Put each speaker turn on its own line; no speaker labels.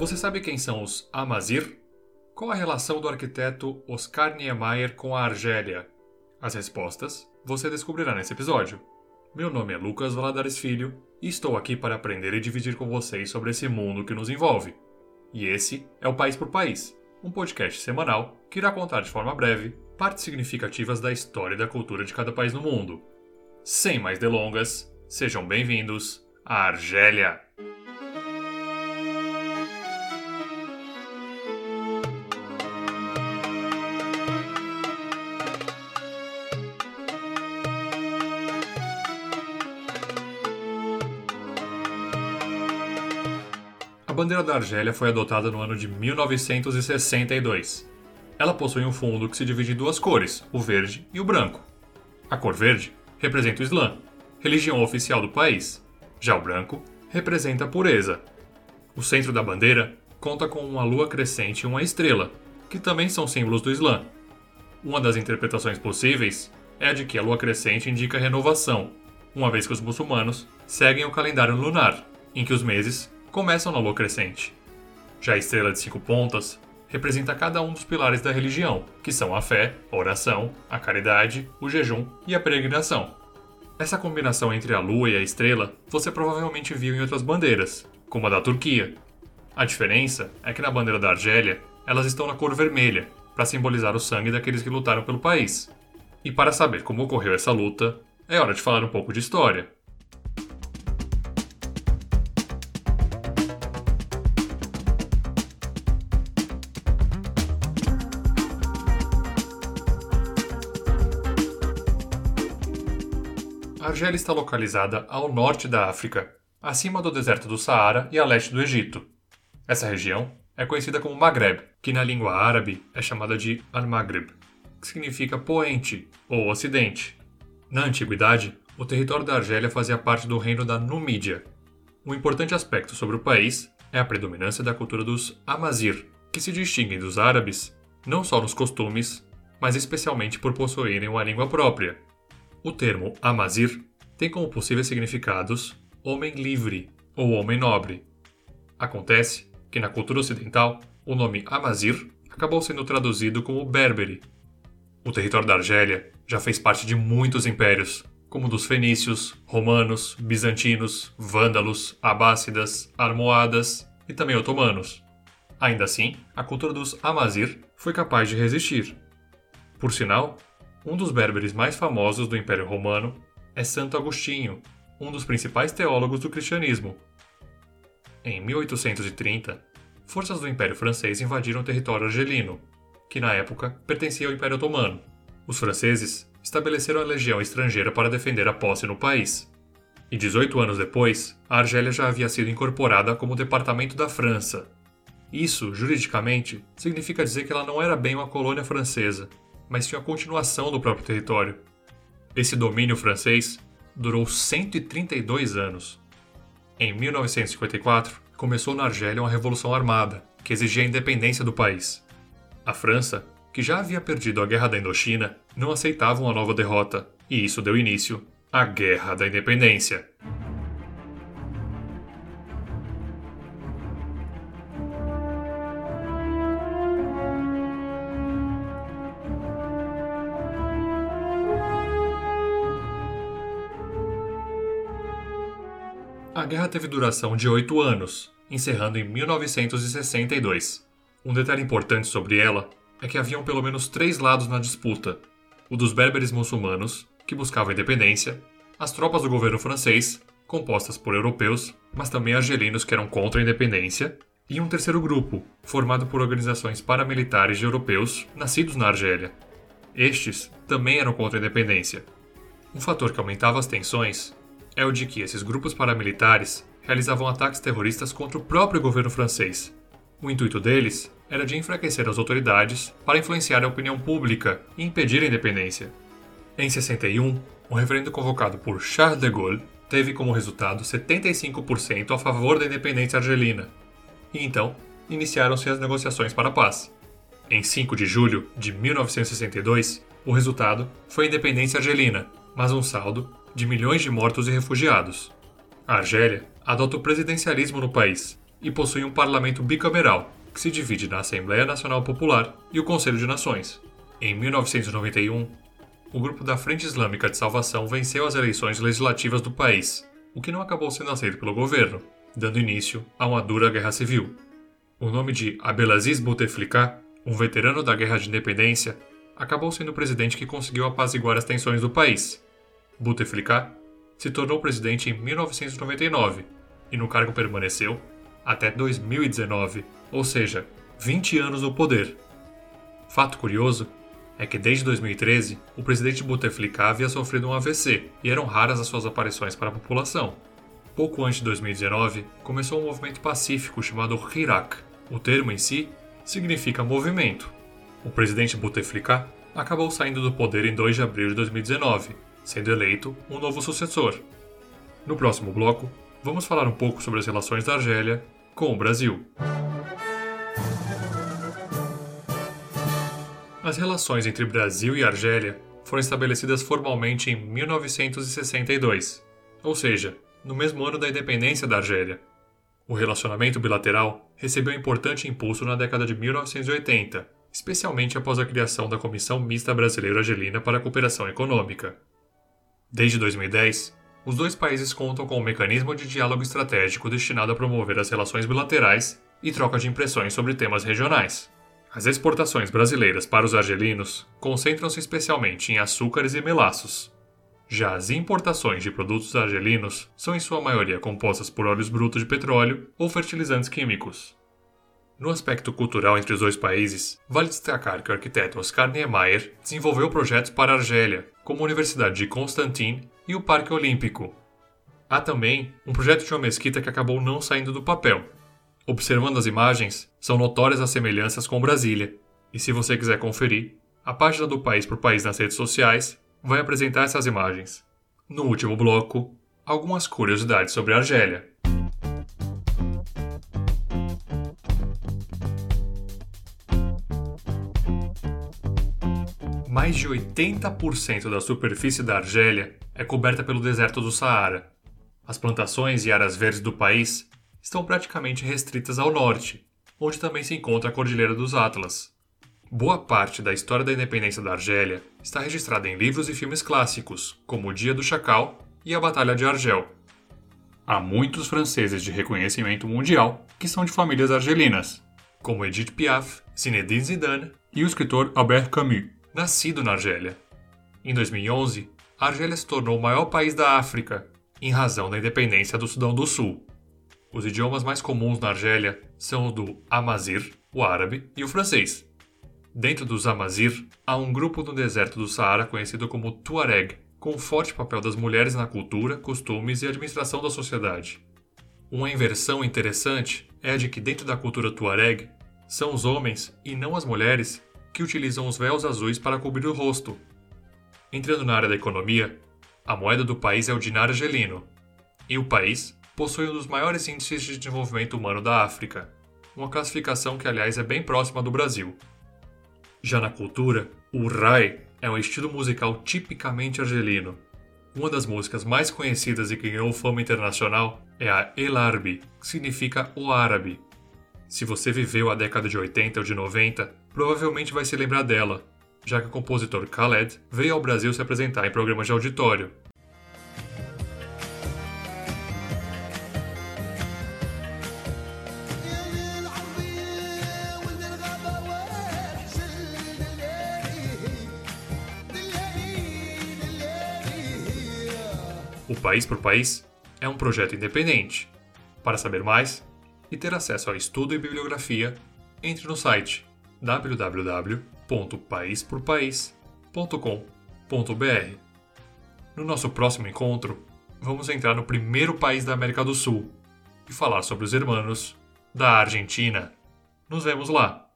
Você sabe quem são os Amazir? Qual a relação do arquiteto Oscar Niemeyer com a Argélia? As respostas você descobrirá nesse episódio. Meu nome é Lucas Valadares Filho e estou aqui para aprender e dividir com vocês sobre esse mundo que nos envolve. E esse é o País por País, um podcast semanal que irá contar de forma breve partes significativas da história e da cultura de cada país no mundo. Sem mais delongas, sejam bem-vindos à Argélia! Bandeira da Argélia foi adotada no ano de 1962. Ela possui um fundo que se divide em duas cores, o verde e o branco. A cor verde representa o Islã, religião oficial do país. Já o branco representa a pureza. O centro da bandeira conta com uma lua crescente e uma estrela, que também são símbolos do Islã. Uma das interpretações possíveis é a de que a lua crescente indica renovação, uma vez que os muçulmanos seguem o calendário lunar, em que os meses começam na lua crescente. Já a estrela de cinco pontas representa cada um dos pilares da religião, que são a fé, a oração, a caridade, o jejum e a peregrinação. Essa combinação entre a lua e a estrela você provavelmente viu em outras bandeiras, como a da Turquia. A diferença é que na bandeira da Argélia elas estão na cor vermelha, para simbolizar o sangue daqueles que lutaram pelo país. E para saber como ocorreu essa luta, é hora de falar um pouco de história. Argélia está localizada ao norte da África, acima do deserto do Saara e a leste do Egito. Essa região é conhecida como Maghreb, que na língua árabe é chamada de Al-Maghrib, que significa poente ou ocidente. Na antiguidade, o território da Argélia fazia parte do reino da Numídia. Um importante aspecto sobre o país é a predominância da cultura dos Amazir, que se distinguem dos árabes não só nos costumes, mas especialmente por possuírem uma língua própria. O termo Amazir tem como possíveis significados homem livre ou homem nobre. Acontece que na cultura ocidental, o nome Amazir acabou sendo traduzido como Berbere. O território da Argélia já fez parte de muitos impérios, como dos fenícios, romanos, bizantinos, vândalos, abássidas, armoadas e também otomanos. Ainda assim, a cultura dos Amazir foi capaz de resistir. Por sinal, um dos berberes mais famosos do Império Romano é Santo Agostinho, um dos principais teólogos do cristianismo. Em 1830, forças do Império Francês invadiram o território argelino, que na época pertencia ao Império Otomano. Os franceses estabeleceram a legião estrangeira para defender a posse no país. E 18 anos depois, a Argélia já havia sido incorporada como departamento da França. Isso, juridicamente, significa dizer que ela não era bem uma colônia francesa, mas tinha a continuação do próprio território. Esse domínio francês durou 132 anos. Em 1954, começou na Argélia uma revolução armada que exigia a independência do país. A França, que já havia perdido a Guerra da Indochina, não aceitava uma nova derrota, e isso deu início à Guerra da Independência. A guerra teve duração de oito anos, encerrando em 1962. Um detalhe importante sobre ela é que haviam pelo menos três lados na disputa: o dos berberes muçulmanos, que buscavam independência, as tropas do governo francês, compostas por europeus, mas também argelinos que eram contra a independência, e um terceiro grupo, formado por organizações paramilitares de europeus nascidos na Argélia. Estes também eram contra a independência. Um fator que aumentava as tensões é o de que esses grupos paramilitares realizavam ataques terroristas contra o próprio governo francês. O intuito deles era de enfraquecer as autoridades para influenciar a opinião pública e impedir a independência. Em 61, um referendo convocado por Charles de Gaulle teve como resultado 75% a favor da independência argelina. E então, iniciaram-se as negociações para a paz. Em 5 de julho de 1962, o resultado foi a independência argelina, mas um saldo de milhões de mortos e refugiados. A Argélia adota o presidencialismo no país, e possui um parlamento bicameral, que se divide na Assembleia Nacional Popular e o Conselho de Nações. Em 1991, o grupo da Frente Islâmica de Salvação venceu as eleições legislativas do país, o que não acabou sendo aceito pelo governo, dando início a uma dura guerra civil. O nome de Abdelaziz Bouteflika, um veterano da Guerra de Independência, acabou sendo o presidente que conseguiu apaziguar as tensões do país. Bouteflika se tornou presidente em 1999 e no cargo permaneceu até 2019, ou seja, 20 anos no poder. Fato curioso é que desde 2013 o presidente Bouteflika havia sofrido um AVC e eram raras as suas aparições para a população. Pouco antes de 2019, começou um movimento pacífico chamado Hirak. O termo em si significa movimento. O presidente Bouteflika acabou saindo do poder em 2 de abril de 2019, sendo eleito um novo sucessor. No próximo bloco, vamos falar um pouco sobre as relações da Argélia com o Brasil. As relações entre Brasil e Argélia foram estabelecidas formalmente em 1962, ou seja, no mesmo ano da independência da Argélia. O relacionamento bilateral recebeu importante impulso na década de 1980, especialmente após a criação da Comissão Mista Brasileiro-Argelina para a Cooperação Econômica. Desde 2010, os dois países contam com um mecanismo de diálogo estratégico destinado a promover as relações bilaterais e troca de impressões sobre temas regionais. As exportações brasileiras para os argelinos concentram-se especialmente em açúcares e melaços. Já as importações de produtos argelinos são em sua maioria compostas por óleos brutos de petróleo ou fertilizantes químicos. No aspecto cultural entre os dois países, vale destacar que o arquiteto Oscar Niemeyer desenvolveu projetos para a Argélia, como a Universidade de Constantin e o Parque Olímpico. Há também um projeto de uma mesquita que acabou não saindo do papel. Observando as imagens, são notórias as semelhanças com Brasília, e se você quiser conferir, a página do País por País nas redes sociais vai apresentar essas imagens. No último bloco, algumas curiosidades sobre a Argélia. Mais de 80% da superfície da Argélia é coberta pelo deserto do Saara. As plantações e áreas verdes do país estão praticamente restritas ao norte, onde também se encontra a Cordilheira dos Atlas. Boa parte da história da independência da Argélia está registrada em livros e filmes clássicos, como O Dia do Chacal e A Batalha de Argel. Há muitos franceses de reconhecimento mundial que são de famílias argelinas, como Edith Piaf, Zinedine Zidane e o escritor Albert Camus, nascido na Argélia. Em 2011, a Argélia se tornou o maior país da África, em razão da independência do Sudão do Sul. Os idiomas mais comuns na Argélia são o do Amazir, o árabe, e o francês. Dentro dos Amazir, há um grupo no deserto do Saara conhecido como Tuareg, com forte papel das mulheres na cultura, costumes e administração da sociedade. Uma inversão interessante é a de que dentro da cultura Tuareg, são os homens e não as mulheres que utilizam os véus azuis para cobrir o rosto, Entrando na área da economia, a moeda do país é o dinar argelino, e o país possui um dos maiores índices de desenvolvimento humano da África, uma classificação que, aliás, é bem próxima do Brasil. Já na cultura, o rai é um estilo musical tipicamente argelino. Uma das músicas mais conhecidas e que ganhou fama internacional é a El Arbi, que significa o árabe. Se você viveu a década de 80 ou de 90, provavelmente vai se lembrar dela, já que o compositor Khaled veio ao Brasil se apresentar em programas de auditório. O País por País é um projeto independente. Para saber mais e ter acesso ao estudo e bibliografia, entre no site www.paisporpaís.com.br. No nosso próximo encontro, vamos entrar no primeiro país da América do Sul e falar sobre os hermanos da Argentina. Nos vemos lá!